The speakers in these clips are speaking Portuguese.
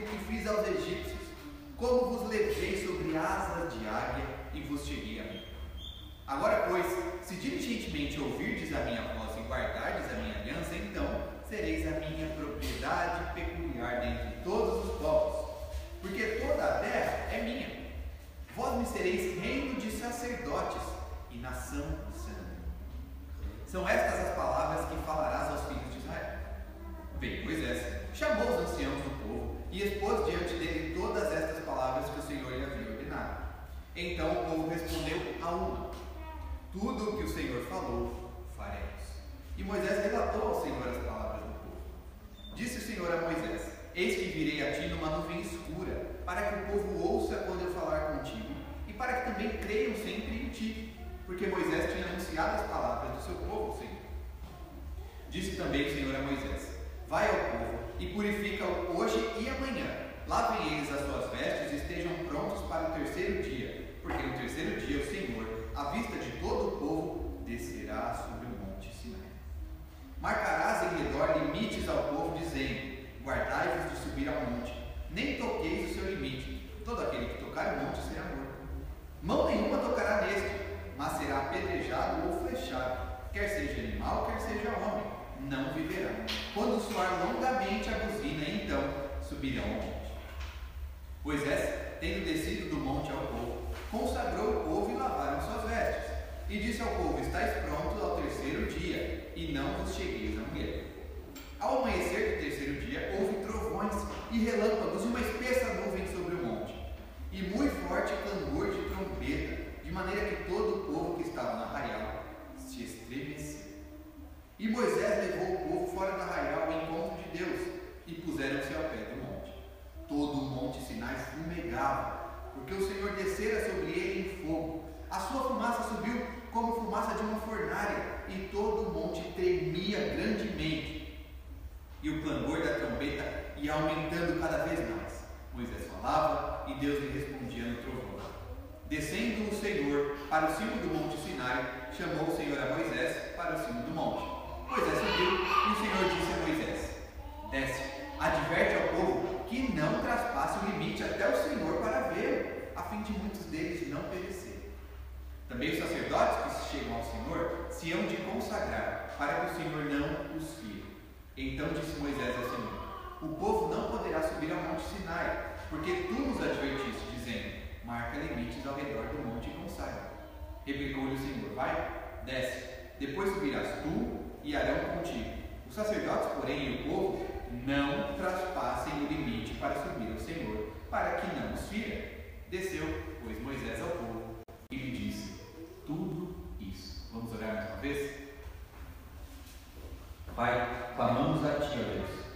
que fiz aos egípcios, como vos levei sobre asas de águia e vos cheguei a mim. Agora, pois, se diligentemente ouvirdes a minha voz e guardardes a minha aliança, então sereis a minha propriedade peculiar dentre todos os povos, porque toda a terra é minha. Vós me sereis reino de sacerdotes e nação santa. São estas as palavras que falarás aos filhos de Israel. Veio Moisés, chamou os anciãos do e expôs diante dele todas estas palavras que o Senhor lhe havia ordenado. Então o povo respondeu a uma: Tudo o que o Senhor falou, faremos. E Moisés relatou ao Senhor as palavras do povo. Disse o Senhor a Moisés: Eis que virei a ti numa nuvem escura, para que o povo ouça quando eu falar contigo, e para que também creiam sempre em ti, porque Moisés tinha anunciado as palavras do seu povo, Senhor. Disse também o Senhor a Moisés: Vai ao povo e purifica-o hoje e amanhã. Lavem eles as suas vestes e estejam prontos para o terceiro dia, porque no terceiro dia o Senhor, à vista de todo o povo, descerá sobre o monte Sinai. Marcarás em redor limites ao povo, dizendo: Guardai-vos de subir ao monte, nem toqueis o seu limite. Todo aquele que tocar o monte será morto. Mão nenhuma tocará neste, mas será apedrejado ou flechado, quer seja animal, quer seja homem, não viverá. Quando soar longamente a buzina, então subirão ao monte. Moisés, tendo descido do monte ao povo, consagrou o povo e lavaram suas vestes. E disse ao povo: Estais prontos ao terceiro dia, e não vos chegueis a mulher. Ao amanhecer do terceiro dia, houve trovões e relâmpagos e uma espessa nuvem sobre o monte, e muito forte clangor de trombeta, de maneira que todo o povo que estava no arraial se estremeceu. E Moisés levou o povo fora do arraial ao encontro de Deus, e puseram-se ao pé do monte. Todo o monte Sinai fumegava, porque o Senhor descera sobre ele em fogo. A sua fumaça subiu como fumaça de uma fornalha, e todo o monte tremia grandemente. E o clangor da trombeta ia aumentando cada vez mais. Moisés falava e Deus lhe respondia no trovão. Descendo o Senhor para o cimo do monte Sinai, chamou o Senhor a Moisés para o cimo do monte. Moisés subiu e o Senhor disse a Moisés: Desce, adverte ao povo que não traspasse o limite até o Senhor para ver, a fim de muitos deles não perecer. Também os sacerdotes que chegam ao Senhor se hão de consagrar, para que o Senhor não os fira. Então disse Moisés ao Senhor: O povo não poderá subir ao monte Sinai, porque tu nos advertiste, dizendo: Marca limites ao redor do monte e consagra. Replicou-lhe o Senhor: Vai, desce, depois subirás tu e Arão contigo. Os sacerdotes, porém, e o povo não traspassem o limite para subir ao Senhor, para que não os fira. Desceu, pois, Moisés ao povo e lhe disse tudo isso. Vamos orar mais uma vez? Pai, clamamos a Ti, ó Deus,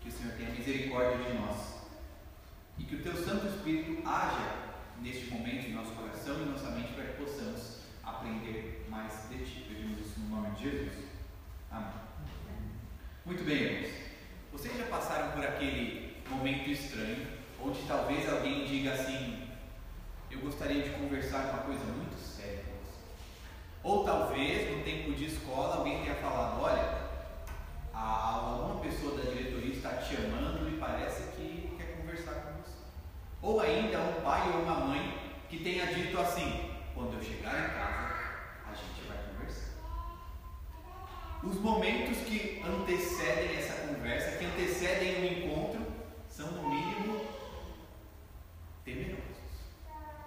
que o Senhor tenha misericórdia de nós e que o Teu Santo Espírito haja neste momento em nosso coração e nossa mente para que possamos aprender mais de Ti. Pedimos isso no nome de Jesus. Amém. Muito bem, irmãos. Vocês já passaram por aquele momento estranho onde talvez alguém diga assim: Eu gostaria de conversar uma coisa muito séria com você. Ou talvez no tempo de escola alguém tenha falado: Olha, a, uma pessoa da diretoria está te chamando e parece que quer conversar com você. Ou ainda um pai ou uma mãe que tenha dito assim: Quando eu chegar em casa, a gente vai. Os momentos que antecedem essa conversa, que antecedem o encontro, são no temerosos.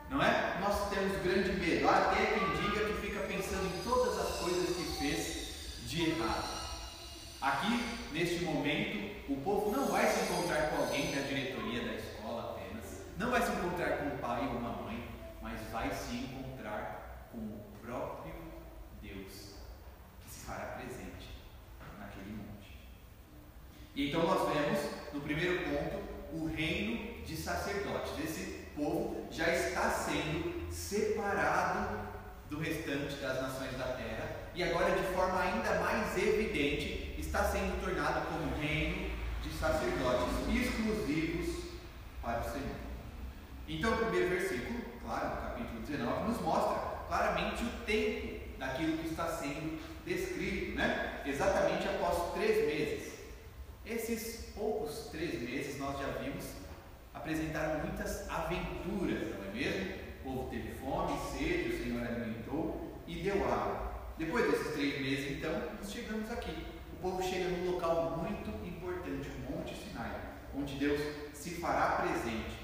Não é? Nós temos grande medo. Há até quem diga que fica pensando em todas as coisas que fez de errado. Aqui, neste momento, o povo não vai se encontrar com alguém da diretoria da escola, de sacerdotes. Esse povo já está sendo separado do restante das nações da terra e agora, de forma ainda mais evidente, está sendo tornado como reino de sacerdotes exclusivos para o Senhor. Então, o primeiro versículo, claro, no capítulo 19, nos mostra claramente o tempo daquilo que está sendo descrito, né? Exatamente após três meses. Esses poucos três meses nós já vimos apresentaram muitas aventuras, não é mesmo? O povo teve fome, sede, o Senhor alimentou e deu água. Depois desses três meses, então, nós chegamos aqui. O povo chega num local muito importante, o Monte Sinai, onde Deus se fará presente.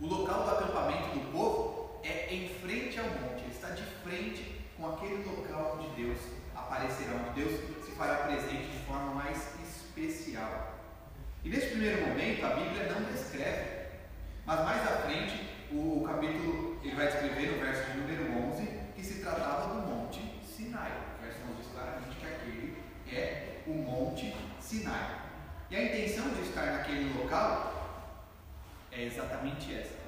O local do acampamento do povo é em frente ao monte, ele está de frente com aquele local onde Deus aparecerá, onde Deus se fará presente de forma mais especial. E nesse primeiro momento a Bíblia não descreve, mas mais à frente o, capítulo ele vai descrever no verso de número 11 que se tratava do Monte Sinai. O verso nos diz claramente que aquele é o Monte Sinai. E a intenção de estar naquele local é exatamente essa: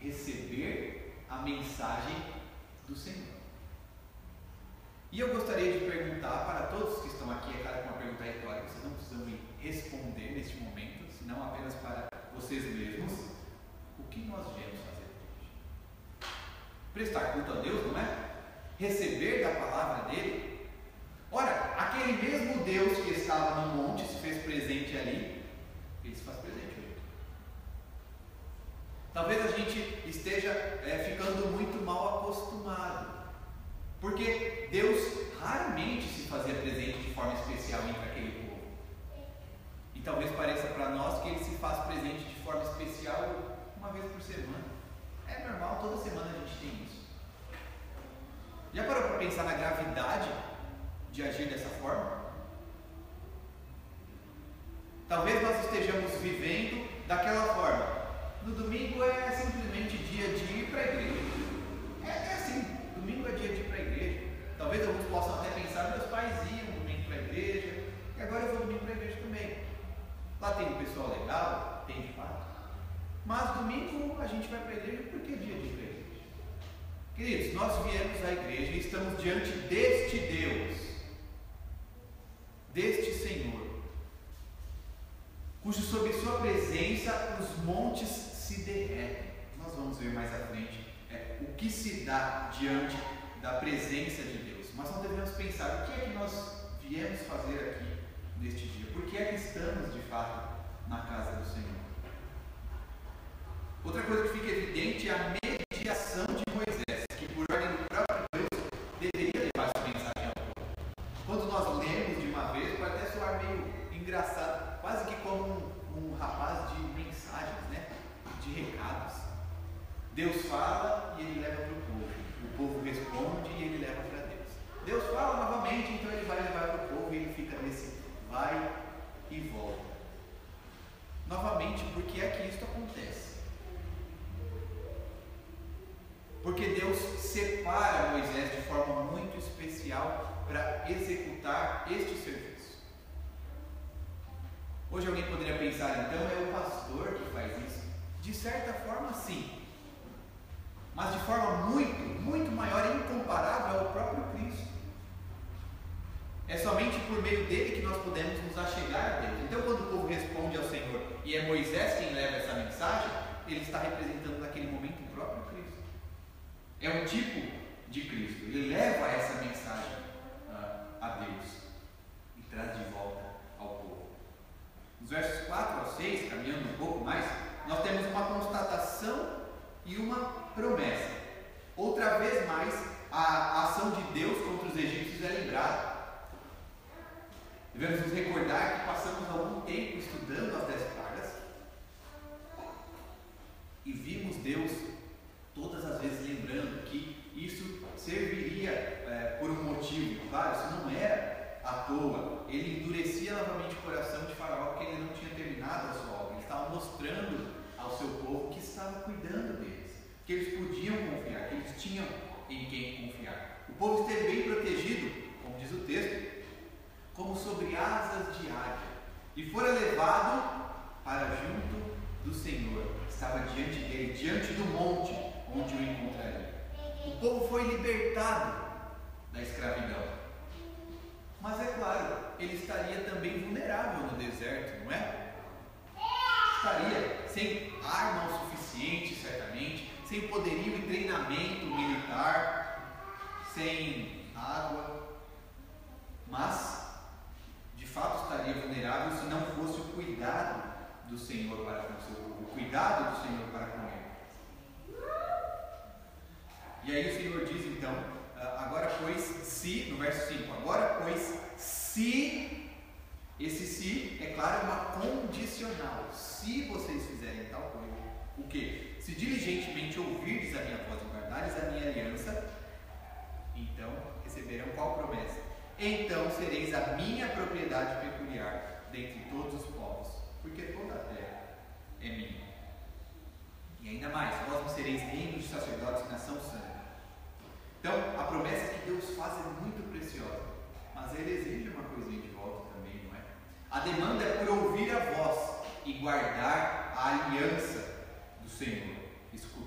receber a mensagem do Senhor. E eu gostaria de perguntar para todos que estão aqui, é claro que uma pergunta retórica, vocês não precisam me responder neste momento, senão apenas para vocês mesmos, o que nós viemos fazer hoje? Prestar culto a Deus, não é? Receber da palavra dele? Ora, aquele mesmo Deus que estava no monte se fez presente ali, ele se faz presente hoje. Talvez a gente esteja é, ficando muito mal acostumado porque Deus raramente se fazia presente de forma especial entre aquele povo. E talvez pareça para nós que ele se faz presente de forma especial uma vez por semana. É normal, toda semana a gente tem isso. Já parou para pensar na gravidade de agir dessa forma? Talvez nós estejamos vivendo daquela forma. No domingo é simplesmente dia de ir para a igreja. É, é assim, domingo é dia de ir para a igreja. Talvez alguns possam até pensar, meus pais iam domingo para a igreja, e agora eu vou domingo para a igreja também. Lá tem um pessoal legal, tem de fato. Mas domingo a gente vai para a igreja porque é dia de igreja. Queridos, nós viemos à igreja e estamos diante deste Deus, deste Senhor, cujo sob sua presença os montes se derretem. Nós vamos ver mais à frente é, o que se dá diante da presença de Deus. Mas nós devemos pensar o que é que nós viemos fazer aqui neste dia. Por que é que estamos de fato na casa do Senhor? Outra coisa que fica evidente é a mediação de Moisés, que por ordem do próprio Deus deveria levar essa mensagem ao povo. Quando nós lemos de uma vez, pode até soar meio engraçado, quase que como um, um rapaz de mensagens, né? de recados. Deus fala e ele leva para o povo. O povo responde e ele leva para Deus. Deus fala novamente, então ele vai levar para o povo e ele fica nesse vai e volta. Novamente, por que é que isso acontece? Porque Deus separa Moisés de forma muito especial para executar este serviço. Hoje alguém poderia pensar, então é o pastor que faz isso? De certa forma, sim mas de forma muito, muito maior e incomparável ao próprio Cristo. É somente por meio dele que nós podemos nos achegar a Deus. Então, quando o povo responde ao Senhor e é Moisés quem leva essa mensagem, ele está representando naquele momento o próprio Cristo. É um tipo de Cristo. Ele leva essa mensagem uh, a Deus e traz de volta ao povo. Nos versos 4 ao 6, caminhando um pouco mais, nós temos uma constatação e uma promessa. Outra vez mais, a ação de Deus contra os egípcios é lembrada. Devemos nos recordar que passamos algum tempo estudando as dez pragas e vimos Deus todas as vezes lembrando que isso serviria é, por um motivo. Claro, isso não era à toa. Ele endurecia novamente o coração de Faraó porque ele não tinha terminado a sua obra. Ele estava mostrando ao seu povo que estava cuidando dele que eles podiam confiar, que eles tinham em quem confiar. O povo esteve bem protegido, como diz o texto, como sobre asas de águia, e fora levado para junto do Senhor diante dele, diante do monte onde o encontraria. O povo foi libertado da escravidão. Mas é claro, ele estaria também vulnerável no deserto, não é? Estaria sem arma o suficiente, certamente, sem poderio e treinamento militar, sem água, mas de fato estaria vulnerável se não fosse o cuidado do Senhor para com seu povo, o cuidado do Senhor para com ele. E aí o Senhor diz então, ah, agora pois se, no verso 5, agora pois se, esse se, é claro, é uma condicional, se vocês fizerem tal coisa, o que? Se diligentemente ouvirdes a minha voz e guardares a minha aliança, então receberão qual promessa? Então sereis a minha propriedade peculiar dentre todos os povos, porque toda a terra é minha. E ainda mais, vós me sereis reino de sacerdotes e nação santa. Então, a promessa que Deus faz é muito preciosa, mas ele exige uma coisinha de volta também, não é? A demanda é por ouvir a voz e guardar a aliança do Senhor,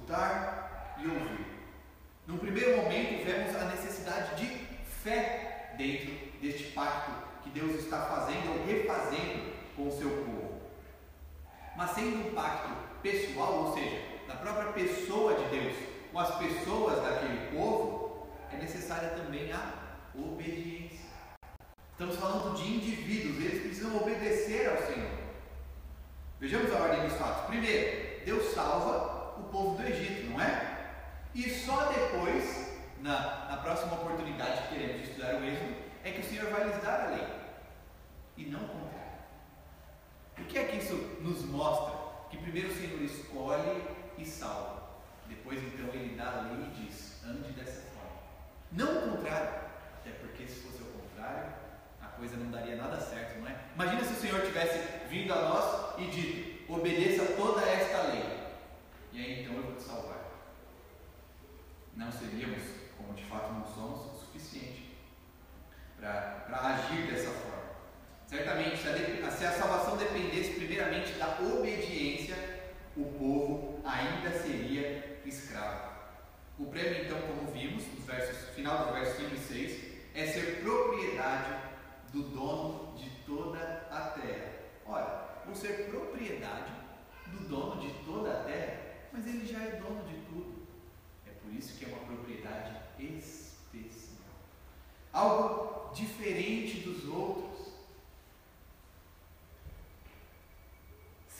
escutar e ouvir. Num primeiro momento, vemos a necessidade de fé dentro deste pacto que Deus está fazendo ou refazendo com o seu povo. Mas sendo um pacto pessoal, ou seja, da própria pessoa de Deus, com as pessoas daquele povo, é necessária também a obediência. Estamos falando de indivíduos, eles precisam obedecer ao Senhor. Vejamos a ordem dos fatos. Primeiro, Deus salva o povo do Egito, não é? E só depois, na, na próxima oportunidade que teremos de estudar o Êxodo, é que o Senhor vai lhes dar a lei. E não o contrário. O que é que isso nos mostra? Que primeiro o Senhor escolhe e salva. Depois então ele dá a lei e diz, ande dessa forma. Não o contrário. Até porque se fosse o contrário, a coisa não daria nada certo, não é? Imagina se o Senhor tivesse vindo a nós e dito, obedeça toda esta lei. E aí então eu vou te salvar. Não seríamos, como de fato não somos, o suficiente para agir dessa forma. Certamente, se a, se a salvação dependesse primeiramente da obediência, o povo ainda seria escravo. O prêmio, então, como vimos, nos versos, final dos versos 5 e 6, é ser propriedade do dono de toda a terra. Ora, por ser propriedade do dono de toda a terra, mas ele já é dono de tudo. É por isso que é uma propriedade especial. Algo diferente dos outros.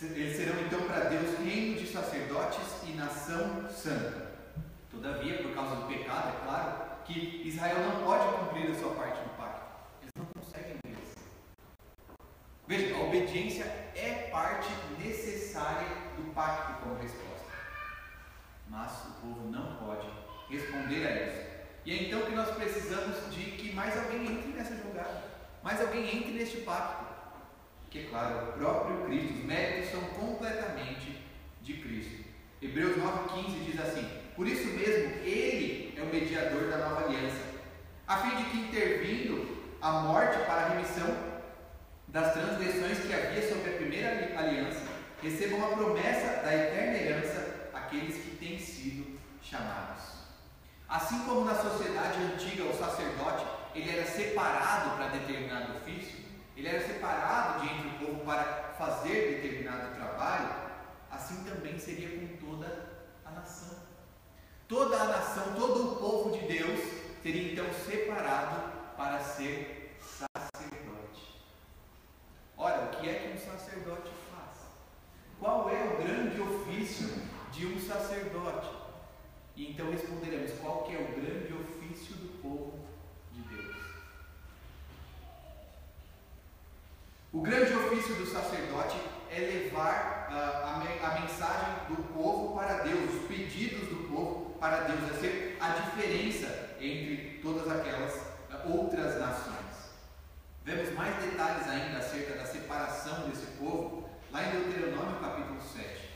Eles serão então para Deus reino de sacerdotes e nação santa. Todavia, por causa do pecado, é claro, que Israel não pode cumprir a sua parte do pacto. Eles não conseguem obedecer. Veja, a obediência é parte necessária do pacto como resposta. Mas o povo não pode responder a isso. E é então que nós precisamos de que mais alguém entre nessa jogada, mais alguém entre neste pacto. Que é claro, o próprio Cristo, os méritos são completamente de Cristo. Hebreus 9,15 diz assim: Por isso mesmo, Ele é o mediador da nova aliança, a fim de que, intervindo a morte para a remissão das transgressões que havia sobre a primeira aliança, recebam a promessa da eterna herança aqueles que têm sido chamados. Assim como na sociedade antiga o sacerdote ele era separado para determinado ofício, ele era separado de entre o povo para fazer determinado trabalho, assim também seria com toda a nação. Toda a nação, todo o povo de Deus seria então separado para ser sacerdote. Ora, o que é que um sacerdote faz? Qual é o grande ofício de um sacerdote? E então responderemos qual que é o grande ofício do povo de Deus. O grande ofício do sacerdote é levar uh, a, a, mensagem do povo para Deus, os pedidos do povo para Deus, é ser a diferença entre todas aquelas uh, outras nações. Vemos mais detalhes ainda acerca da separação desse povo lá em Deuteronômio capítulo 7.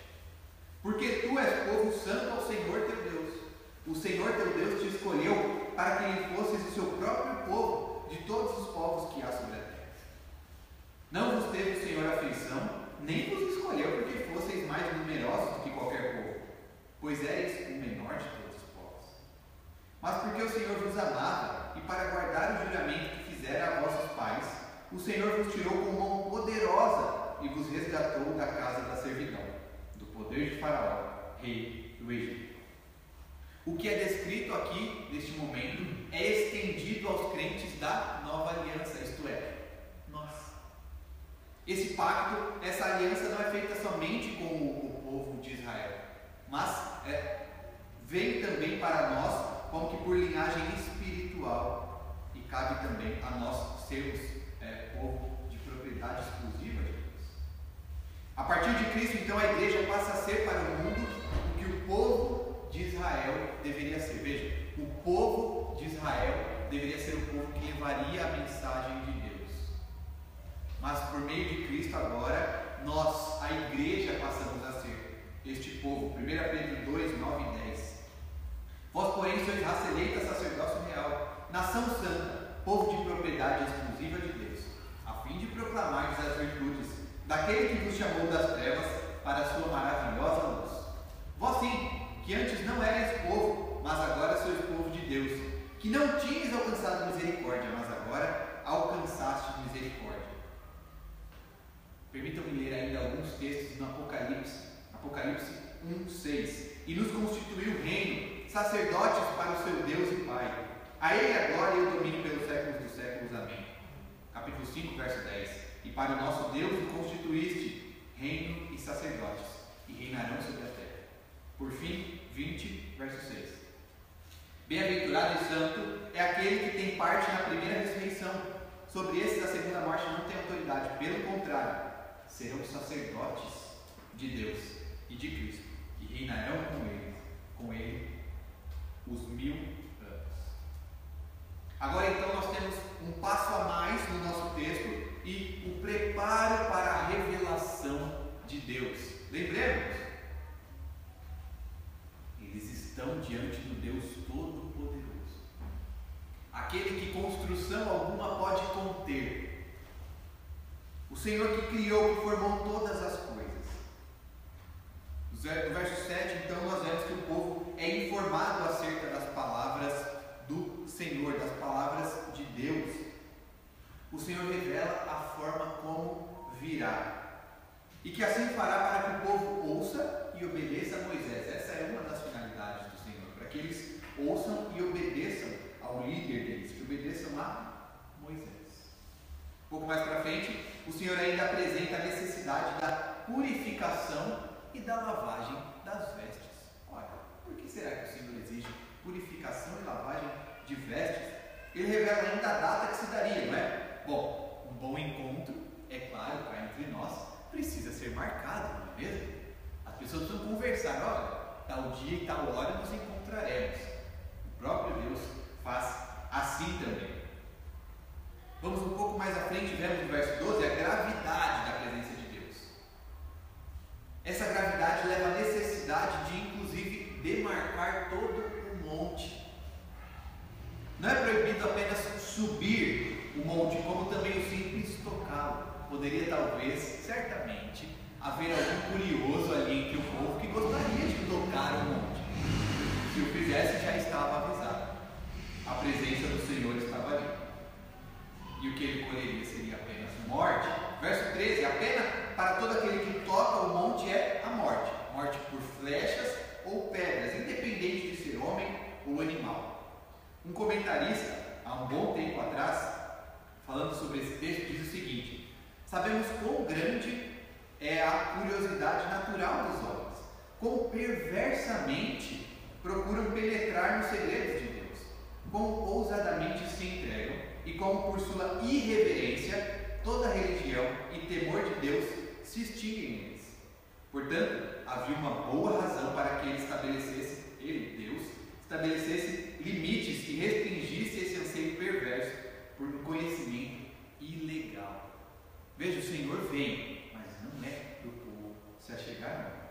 Porque tu és povo santo ao Senhor teu Deus. O Senhor teu Deus te escolheu para que ele fosses o seu próprio povo de todos os povos que há sobre a terra. Não vos teve o Senhor aflição, nem vos escolheu porque fosseis mais numerosos do que qualquer povo, pois eres o menor de todos os povos. Mas porque o Senhor vos amava, e para guardar o juramento que fizera a vossos pais, o Senhor vos tirou com mão poderosa e vos resgatou da casa da servidão, poder de Faraó, rei do Egito. O que é descrito aqui, neste momento, é estendido aos crentes da nova aliança, isto é, nós. Esse pacto, essa aliança não é feita somente com o povo de Israel, mas é, vem também para nós como que por linhagem espiritual e cabe também a nós sermos é, povo de propriedade exclusiva de Deus. A partir de Cristo, então, a igreja passa a ser para o mundo o que o povo de Israel deveria ser. Veja, o povo de Israel deveria ser o povo que levaria a mensagem de Deus. Mas por meio de Cristo agora, nós, a igreja, passamos a ser este povo. 1 Pedro 2, 9 e 10. Vós, porém, sois raça eleita, sacerdócio real, nação santa, povo de propriedade exclusiva de Deus, a fim de proclamar as virtudes daquele que vos chamou das trevas para a sua maravilhosa luz. Vós sim, que antes não erais povo, mas agora sois povo de Deus, que não tinhas alcançado misericórdia, mas agora alcançaste misericórdia. Permitam-me ler ainda alguns textos no Apocalipse, Apocalipse 1, 6. E nos constituiu reino, sacerdotes para o seu Deus e Pai. A Ele a glória e o domínio pelos séculos dos séculos. Amém. Capítulo 5, verso 10. E para o nosso Deus o constituíste reino e sacerdotes, e reinarão sobre a terra. Por fim, 20, verso 6. Bem-aventurado e santo é aquele que tem parte na primeira ressurreição. Sobre esse da segunda morte não tem autoridade, pelo contrário, serão sacerdotes de Deus e de Cristo, e reinarão com ele, com ele os mil anos. Agora então nós temos um passo a mais no nosso texto e o preparo para a revelação de Deus. Lembremos, estão diante do Deus Todo-Poderoso. Aquele que construção alguma pode conter. O Senhor que criou, que formou todas as coisas. No verso 7, então, nós vemos que o povo é informado acerca das palavras do Senhor, das palavras de Deus. O Senhor revela a forma como virá. E que assim fará para que o povo ouça e obedeça a Moisés. Essa é uma das que eles ouçam e obedeçam ao líder deles, que obedeçam a Moisés. Um pouco mais para frente, o Senhor ainda apresenta a necessidade da purificação e da lavagem das vestes. Olha, por que será que o Senhor exige purificação e lavagem de vestes? Ele revela ainda a data que se daria, não é? Bom, um bom encontro, é claro, cá entre nós, precisa ser marcado, não é mesmo? As pessoas precisam conversar, olha, tal dia e tal hora nos encontraremos. O próprio Deus faz assim também. Vamos um pouco mais à frente, vemos no verso 12 a gravidade da presença de Deus. Essa gravidade leva à necessidade de, inclusive, demarcar todo o monte. Não é proibido apenas subir o monte, como também o simples tocá-lo. Poderia, talvez, certamente, haver algum curioso ali entre o povo que gostaria de tocar o monte. Se o fizesse, já estava avisado. A presença do Senhor estava ali. E o que ele colheria seria apenas morte. Verso 13: A pena para todo aquele que toca o monte é a morte. Morte por flechas ou pedras, independente de ser homem ou animal. Um comentarista, há um bom tempo atrás, falando sobre esse texto, diz o seguinte: Sabemos quão grande é a curiosidade natural dos homens, quão perversamente procuram penetrar nos segredos de Deus, como ousadamente se entregam e como por sua irreverência toda religião e temor de Deus se extinguem neles. Portanto, havia uma boa razão para que ele estabelecesse, ele, Deus, estabelecesse limites e restringisse esse anseio perverso por um conhecimento ilegal. Veja, o Senhor vem, mas não é para o povo se achegar, não.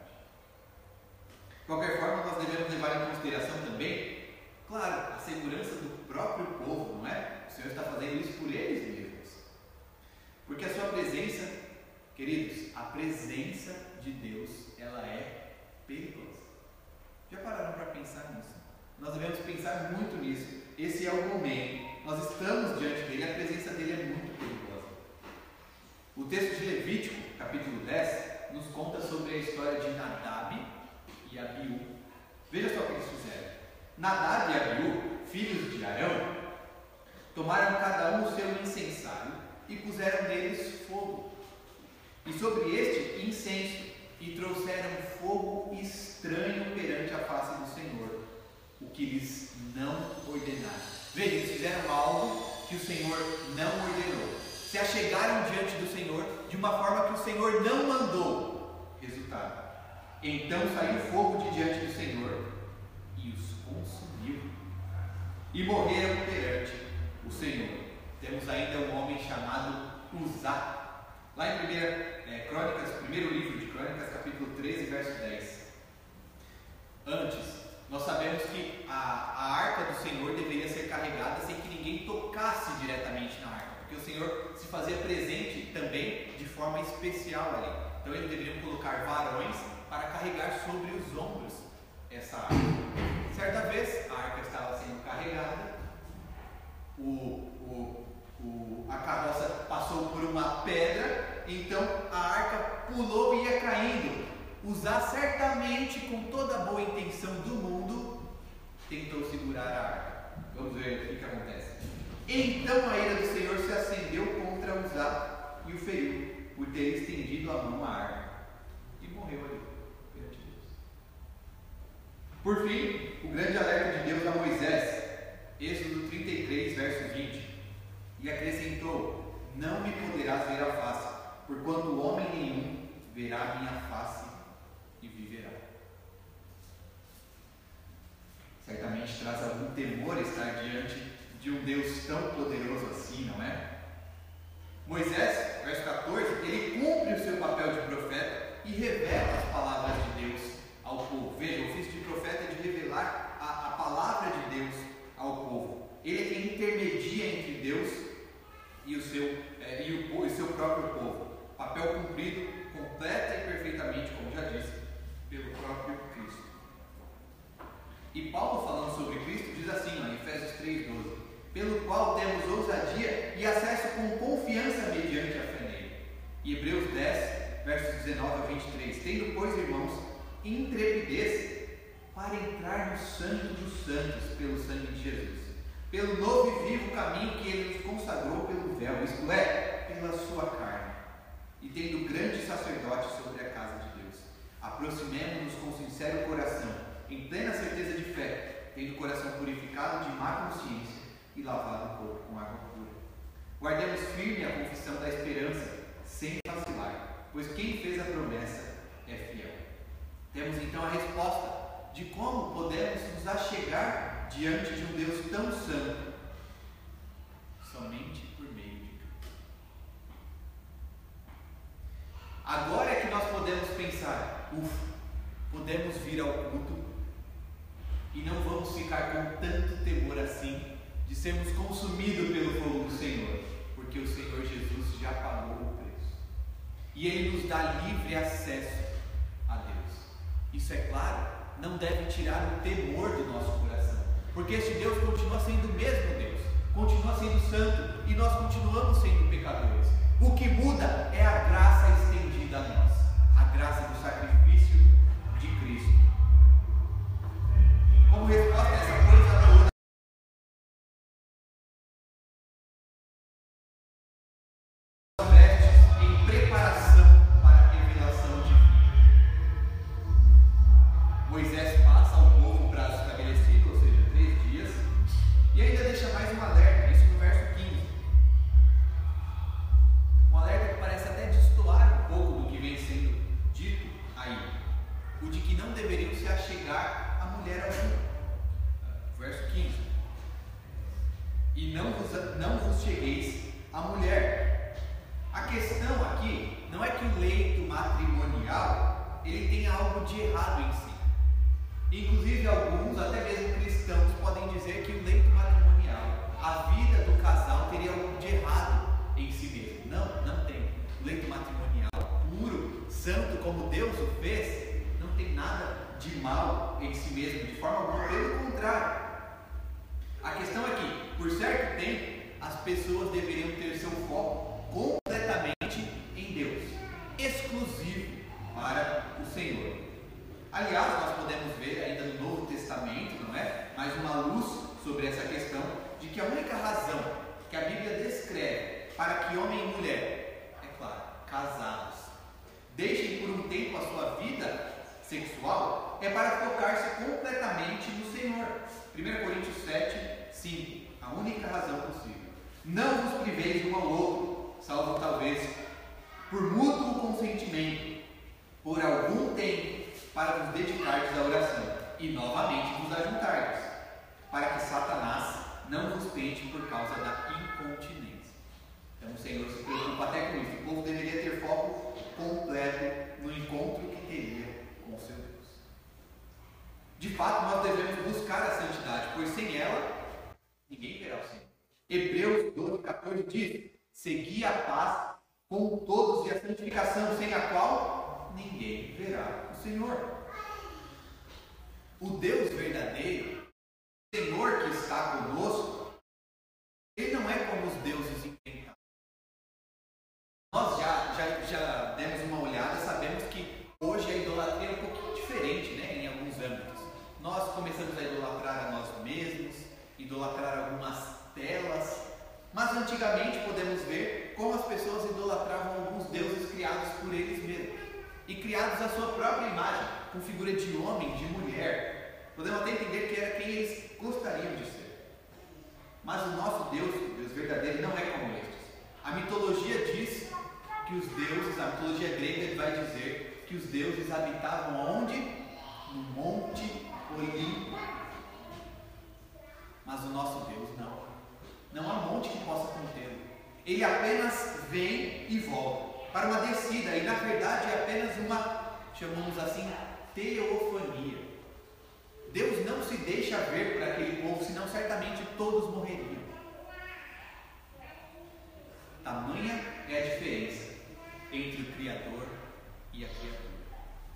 De qualquer forma, nós devemos levar em consideração também, claro, a segurança do próprio povo, não é? O Senhor está fazendo isso por eles mesmos. Porque a sua presença, queridos, a presença de Deus, ela é perigosa. Já pensar muito nisso. Esse é o momento. Nós estamos diante dele, a presença dele é muito perigosa. O texto de Levítico, capítulo 10, nos conta sobre a história de Nadab e Abiú. Veja só o que eles fizeram. Nadab e Abiú, filhos de Arão, tomaram cada um o seu incensário e puseram neles fogo. E sobre este incenso, e trouxeram fogo estranho perante a face do Senhor, o que lhes não ordenaram. Veja, eles fizeram algo que o Senhor não ordenou. Se achegaram diante do Senhor de uma forma que o Senhor não mandou. Resultado. Então saiu fogo de diante do Senhor e os consumiu. E morreram perante o Senhor. Temos ainda um homem chamado Uzá. Lá em primeira, é, Crônicas, primeiro livro de Crônicas, capítulo 13, verso 10. Antes, nós sabemos que a, a arca do Senhor deveria ser carregada sem que ninguém tocasse diretamente na arca, porque o Senhor se fazia presente também de forma especial ali. Então eles deveriam colocar varões para carregar sobre os ombros essa arca. Certa vez a arca estava sendo carregada, o, o, o, a carroça passou por uma pedra, então a arca pulou e ia caindo. Usar certamente com toda a boa intenção do mundo, tentou segurar a arca. Vamos ver o que, acontece. Então a ira do Senhor se acendeu contra Uzá e o feriu, por ter estendido a mão à arca. E morreu ali, perante Deus. Por fim, o grande alerta de Deus a Moisés, Êxodo 33, verso 20. E acrescentou: Não me poderás ver a face, porquanto homem nenhum verá minha face e viverá. Certamente traz algum temor estar diante de um Deus tão poderoso assim, não é? Moisés, verso 14, ele cumpre o seu papel de profeta e revela as palavras de Deus ao povo. Veja, o ofício de profeta é de revelar a, a palavra de Deus ao povo. Ele é quem intermedia entre Deus e o seu, é, e o, e seu próprio povo. Papel cumprido completa e perfeitamente, como já disse, pelo próprio. E Paulo, falando sobre Cristo, diz assim, ó, em Efésios 3,12: Pelo qual temos ousadia e acesso com confiança mediante a fé nele. E Hebreus 10, versos 19 a 23: Tendo, pois, irmãos, intrepidez para entrar no Santo dos Santos pelo sangue de Jesus, pelo novo e vivo caminho que ele nos consagrou pelo véu, isto é, pela sua carne, e tendo grande sacerdote sobre a casa de Deus. Aproximemo-nos com sincero coração, em plena certeza de fé, tendo o coração purificado de má consciência e lavado o corpo com água pura. Guardemos firme a confissão da esperança, sem vacilar, pois quem fez a promessa é fiel. Temos então a resposta de como podemos nos achegar diante de um Deus tão santo, somente por meio de Cristo. Agora é que nós podemos pensar, ufa, podemos vir ao culto e não vamos ficar com tanto temor assim de sermos consumidos pelo fogo do Senhor, porque o Senhor Jesus já pagou o preço e Ele nos dá livre acesso a Deus. Isso é claro, não deve tirar o temor do nosso coração, porque este Deus continua sendo o mesmo Deus, continua sendo santo e nós continuamos sendo pecadores. O que muda é a graça estendida a nós, a graça do sacrifício Como resposta a essa coisa sobre essa questão de que a única razão que a Bíblia descreve para que homem e mulher, é claro, casados, deixem por um tempo a sua vida sexual é para focar-se completamente no Senhor. 1 Coríntios 7, 5. A única razão possível. Não vos priveis um ao outro, salvo talvez por mútuo consentimento, por algum tempo, para vos dedicardes à oração e novamente vos ajuntardes, para que Satanás não vos tente por causa da incontinência. Então o Senhor se preocupa até com isso. O povo deveria ter foco completo no encontro que teria com o seu Deus. De fato, nós devemos buscar a santidade, pois sem ela, ninguém verá o Senhor. Hebreus 12, 14 diz: Segui a paz com todos e a santificação, sem a qual ninguém verá o Senhor. O Deus verdadeiro, Senhor que está conosco, ele não é como os deuses inventados. Nós já, já, já demos uma olhada, sabemos que hoje a idolatria é um pouquinho diferente né, em alguns âmbitos. Nós começamos a idolatrar a nós mesmos, idolatrar algumas telas, mas antigamente podemos ver como as pessoas idolatravam alguns deuses criados por eles mesmos e criados à sua própria imagem, com figura de homem, de mulher. Podemos até entender que era quem eles gostariam de ser. Mas o nosso Deus, o Deus verdadeiro, não é como estes. A mitologia diz que os deuses, a mitologia grega vai dizer que os deuses habitavam onde? No Monte Olimpo. Mas o nosso Deus não. Não há monte que possa contê-lo. Ele apenas vem e volta para uma descida, e na verdade é apenas uma, chamamos assim, teofania. Deus não se deixa ver por aquele povo, senão certamente todos morreriam. Tamanha é a diferença entre o Criador e a criatura.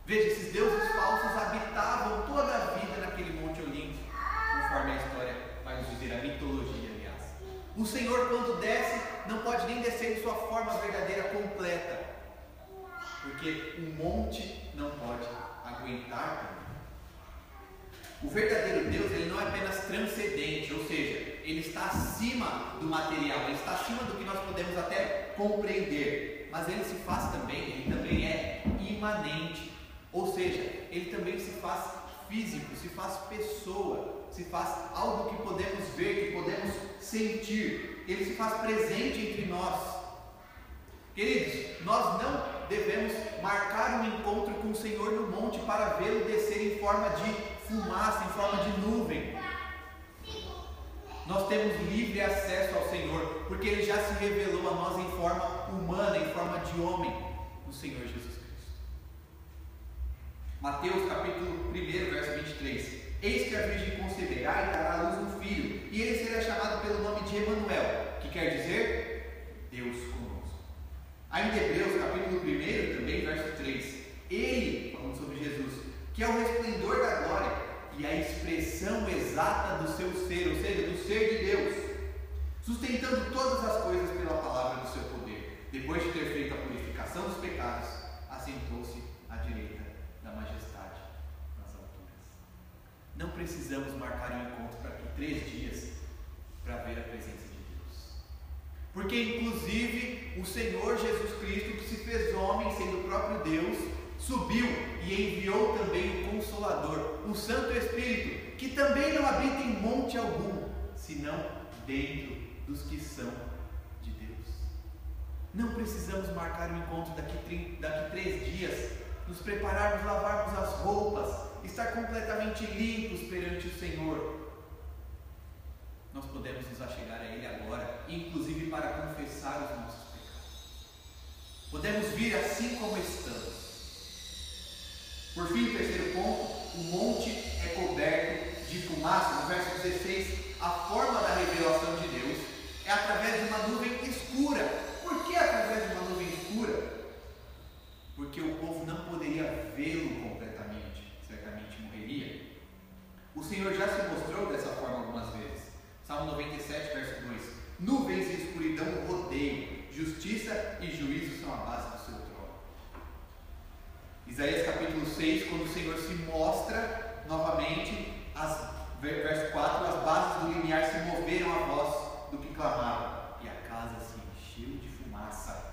Veja, esses deuses falsos habitavam toda a vida naquele Monte Olimpo, conforme a história vai nos dizer, a mitologia, aliás. O Senhor, quando desce, não pode nem descer em sua forma verdadeira completa, porque o monte não pode aguentar também. O verdadeiro Deus, ele não é apenas transcendente, ou seja, ele está acima do material, ele está acima do que nós podemos até compreender, mas ele se faz também, ele também é imanente, ou seja, ele também se faz físico, se faz pessoa, se faz algo que podemos ver, que podemos sentir, ele se faz presente entre nós. Queridos, nós não devemos marcar um encontro com o Senhor no monte para vê-lo descer em forma de fumaça, em forma de nuvem. Nós temos livre acesso ao Senhor, porque Ele já se revelou a nós em forma humana, em forma de homem, o Senhor Jesus Cristo. Mateus capítulo 1, verso 23. Eis que a Virgem conceberá e dará à luz um filho, e ele será chamado pelo nome de Emanuel, que quer dizer Deus conosco. Ainda Hebreus capítulo 1, também, verso 3. Ele, falando sobre Jesus, que é o resplendor da glória e a expressão exata do seu ser, ou seja, do ser de Deus, sustentando todas as coisas pela palavra do seu poder. Depois de ter feito a purificação dos pecados, assentou-se à direita da majestade nas alturas. Não precisamos marcar um encontro para aqui três dias para ver a presença de Deus. Porque, inclusive, o Senhor Jesus Cristo, que se fez homem, sendo o próprio Deus, subiu e enviou também o Consolador, o Santo Espírito, que também não habita em monte algum, senão dentro dos que são de Deus. Não precisamos marcar um encontro daqui, daqui três dias, nos prepararmos, lavarmos as roupas, estar completamente limpos perante o Senhor. Nós podemos nos achegar a Ele agora, inclusive para confessar os nossos pecados. Podemos vir assim como estamos por fim, terceiro ponto, o monte é coberto de fumaça. No verso 16, a forma da revelação de Deus é através de uma nuvem escura. Por que através de uma nuvem escura? Porque o povo não poderia vê-lo completamente, certamente morreria. O Senhor já se mostrou dessa forma algumas vezes. Salmo 97, verso 2. Nuvens e escuridão rodeiam, justiça e juízo são a base Isaías capítulo 6, quando o Senhor se mostra novamente, as, verso 4, as bases do limiar se moveram à voz do que clamava e a casa se encheu de fumaça.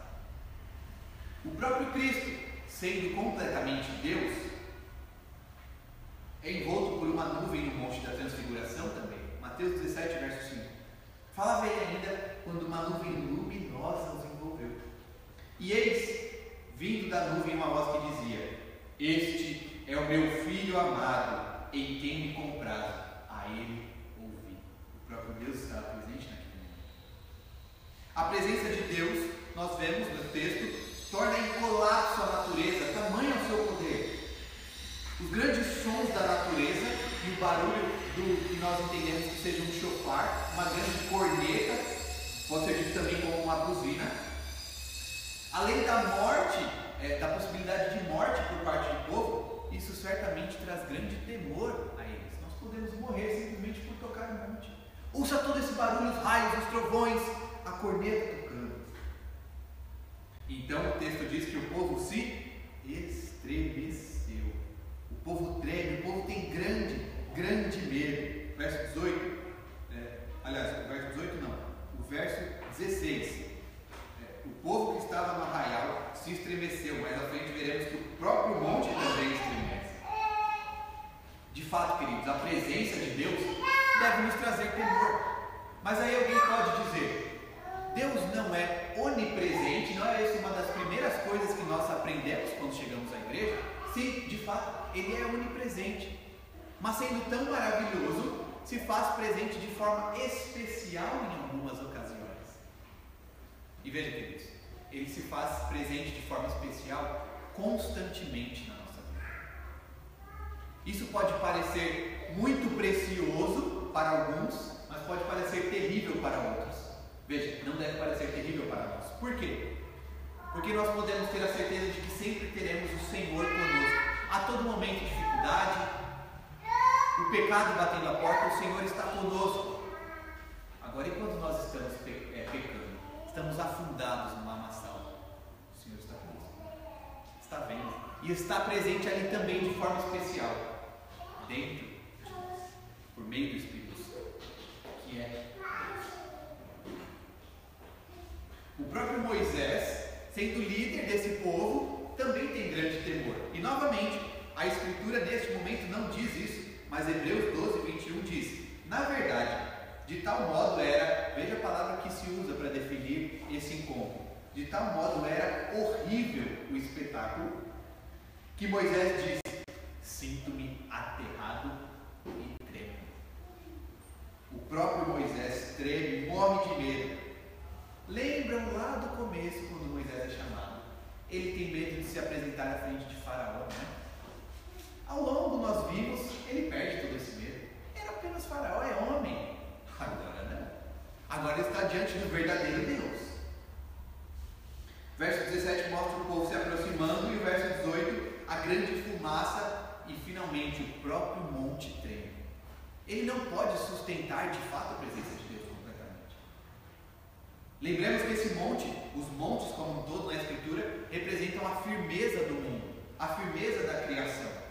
O próprio Cristo, sendo completamente Deus, veja, queridos, ele se faz presente de forma especial constantemente na nossa vida. Isso pode parecer muito precioso para alguns, mas pode parecer terrível para outros. Veja, não deve parecer terrível para nós. Por quê? Porque nós podemos ter a certeza de que sempre teremos o Senhor conosco. A todo momento de dificuldade, o pecado batendo a porta, o Senhor está conosco. Agora, e quando nós estamos é, pecando? Estamos afundados no lamaçal. O Senhor está conosco. Está vendo. E está presente ali também de forma especial. Dentro de nós. Por meio do Espírito Santo. Que é Deus. O próprio Moisés, sendo líder desse povo, também tem grande temor. E novamente, a Escritura neste momento não diz isso, mas Hebreus 12, 21 diz: Na verdade, de tal modo era, veja a palavra que se usa para definir esse encontro. De tal modo era horrível o espetáculo que Moisés disse: Sinto-me aterrado e tremo. O próprio Moisés treme, morre de medo. Lembram lá do começo, quando Moisés é chamado? Ele tem medo de se apresentar à frente de Faraó, né? Ao longo nós vimos, ele perde todo esse medo. Era apenas Faraó, é homem. Agora não. Agora ele está diante do verdadeiro Deus. Verso 17 mostra o povo se aproximando e o verso 18, a grande fumaça e finalmente o próprio monte treme. Ele não pode sustentar de fato a presença de Deus completamente. Lembremos que esse monte, os montes como um todo na Escritura, representam a firmeza do mundo, a firmeza da criação.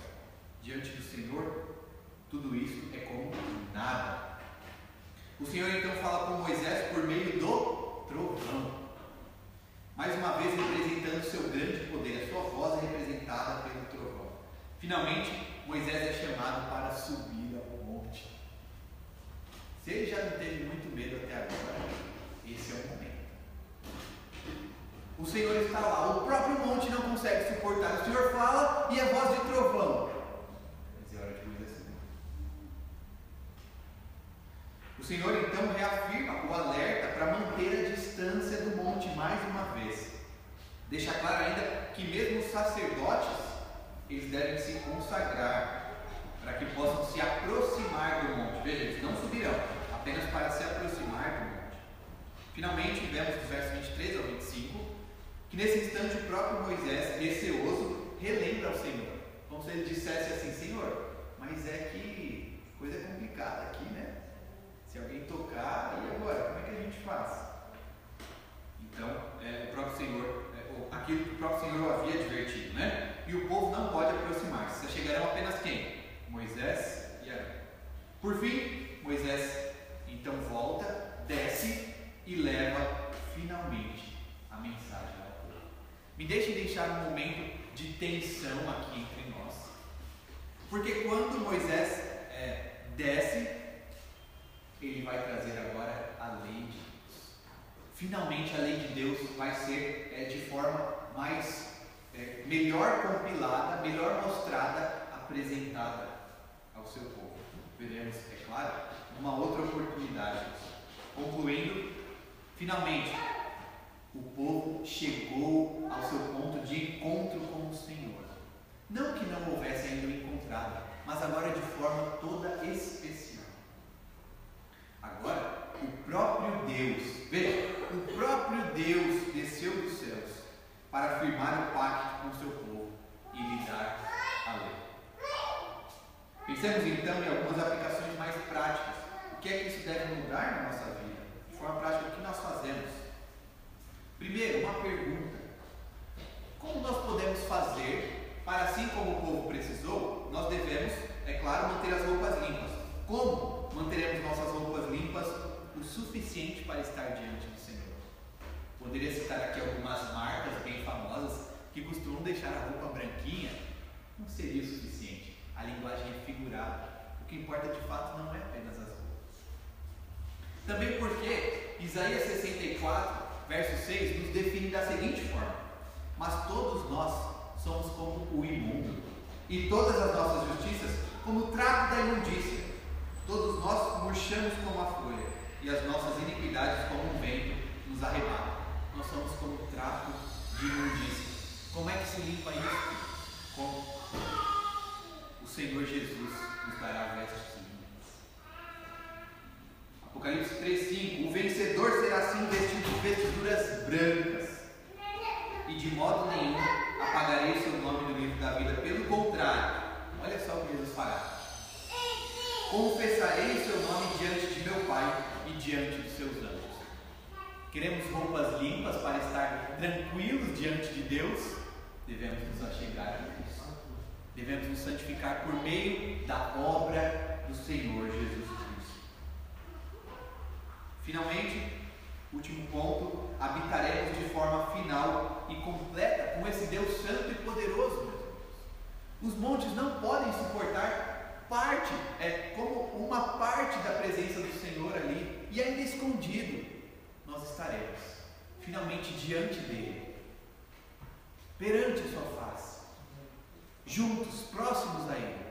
Por fim, precisou, nós devemos, é claro, manter as roupas limpas? Como manteremos nossas roupas limpas o suficiente para estar diante do Senhor? Poderia citar aqui algumas marcas bem famosas que costumam deixar a roupa branquinha. Não seria o suficiente. A linguagem é figurada. O que importa de fato não é apenas as roupas. Também porque Isaías 64 verso 6, nos define da seguinte forma: Mas todos nós somos como o imundo, e todas as nossas justiças como trapo da imundícia. Todos nós murchamos como a folha, e as nossas iniquidades como um vento nos arrebata. Nós somos como trapo de imundícia. Como é que se limpa isso? Com o Senhor Jesus nos dará vestes Apocalipse 3,5: O vencedor será assim vestido de vestiduras brancas, e de modo nenhum apagarei seu nome do livro da vida. Pelo contrário, olha só o que Jesus fará: Confessarei seu nome diante de meu Pai e diante dos seus anjos. Queremos roupas limpas para estar tranquilos diante de Deus? Devemos nos achegar a Deus. Devemos nos santificar por meio da obra do Senhor Jesus Cristo. Finalmente, último ponto, habitaremos de forma final e completa com esse Deus santo e poderoso. Os montes não podem suportar parte, é como uma parte da presença do Senhor ali, e ainda escondido, nós estaremos finalmente diante dele, perante a sua face, juntos, próximos a ele.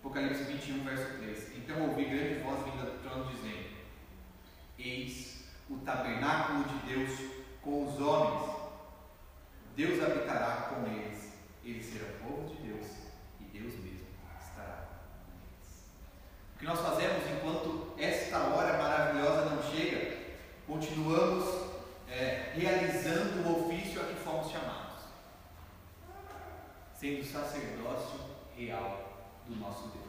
Apocalipse 21, verso 3. Então ouvi grande voz vinda do trono dizendo: Eis o tabernáculo de Deus com os homens. Deus habitará com eles. Eles serão povo de Deus e Deus mesmo estará com eles. O que nós fazemos enquanto esta hora maravilhosa não chega? Continuamos é, realizando o ofício a que fomos chamados, sendo sacerdócio real do nosso Deus.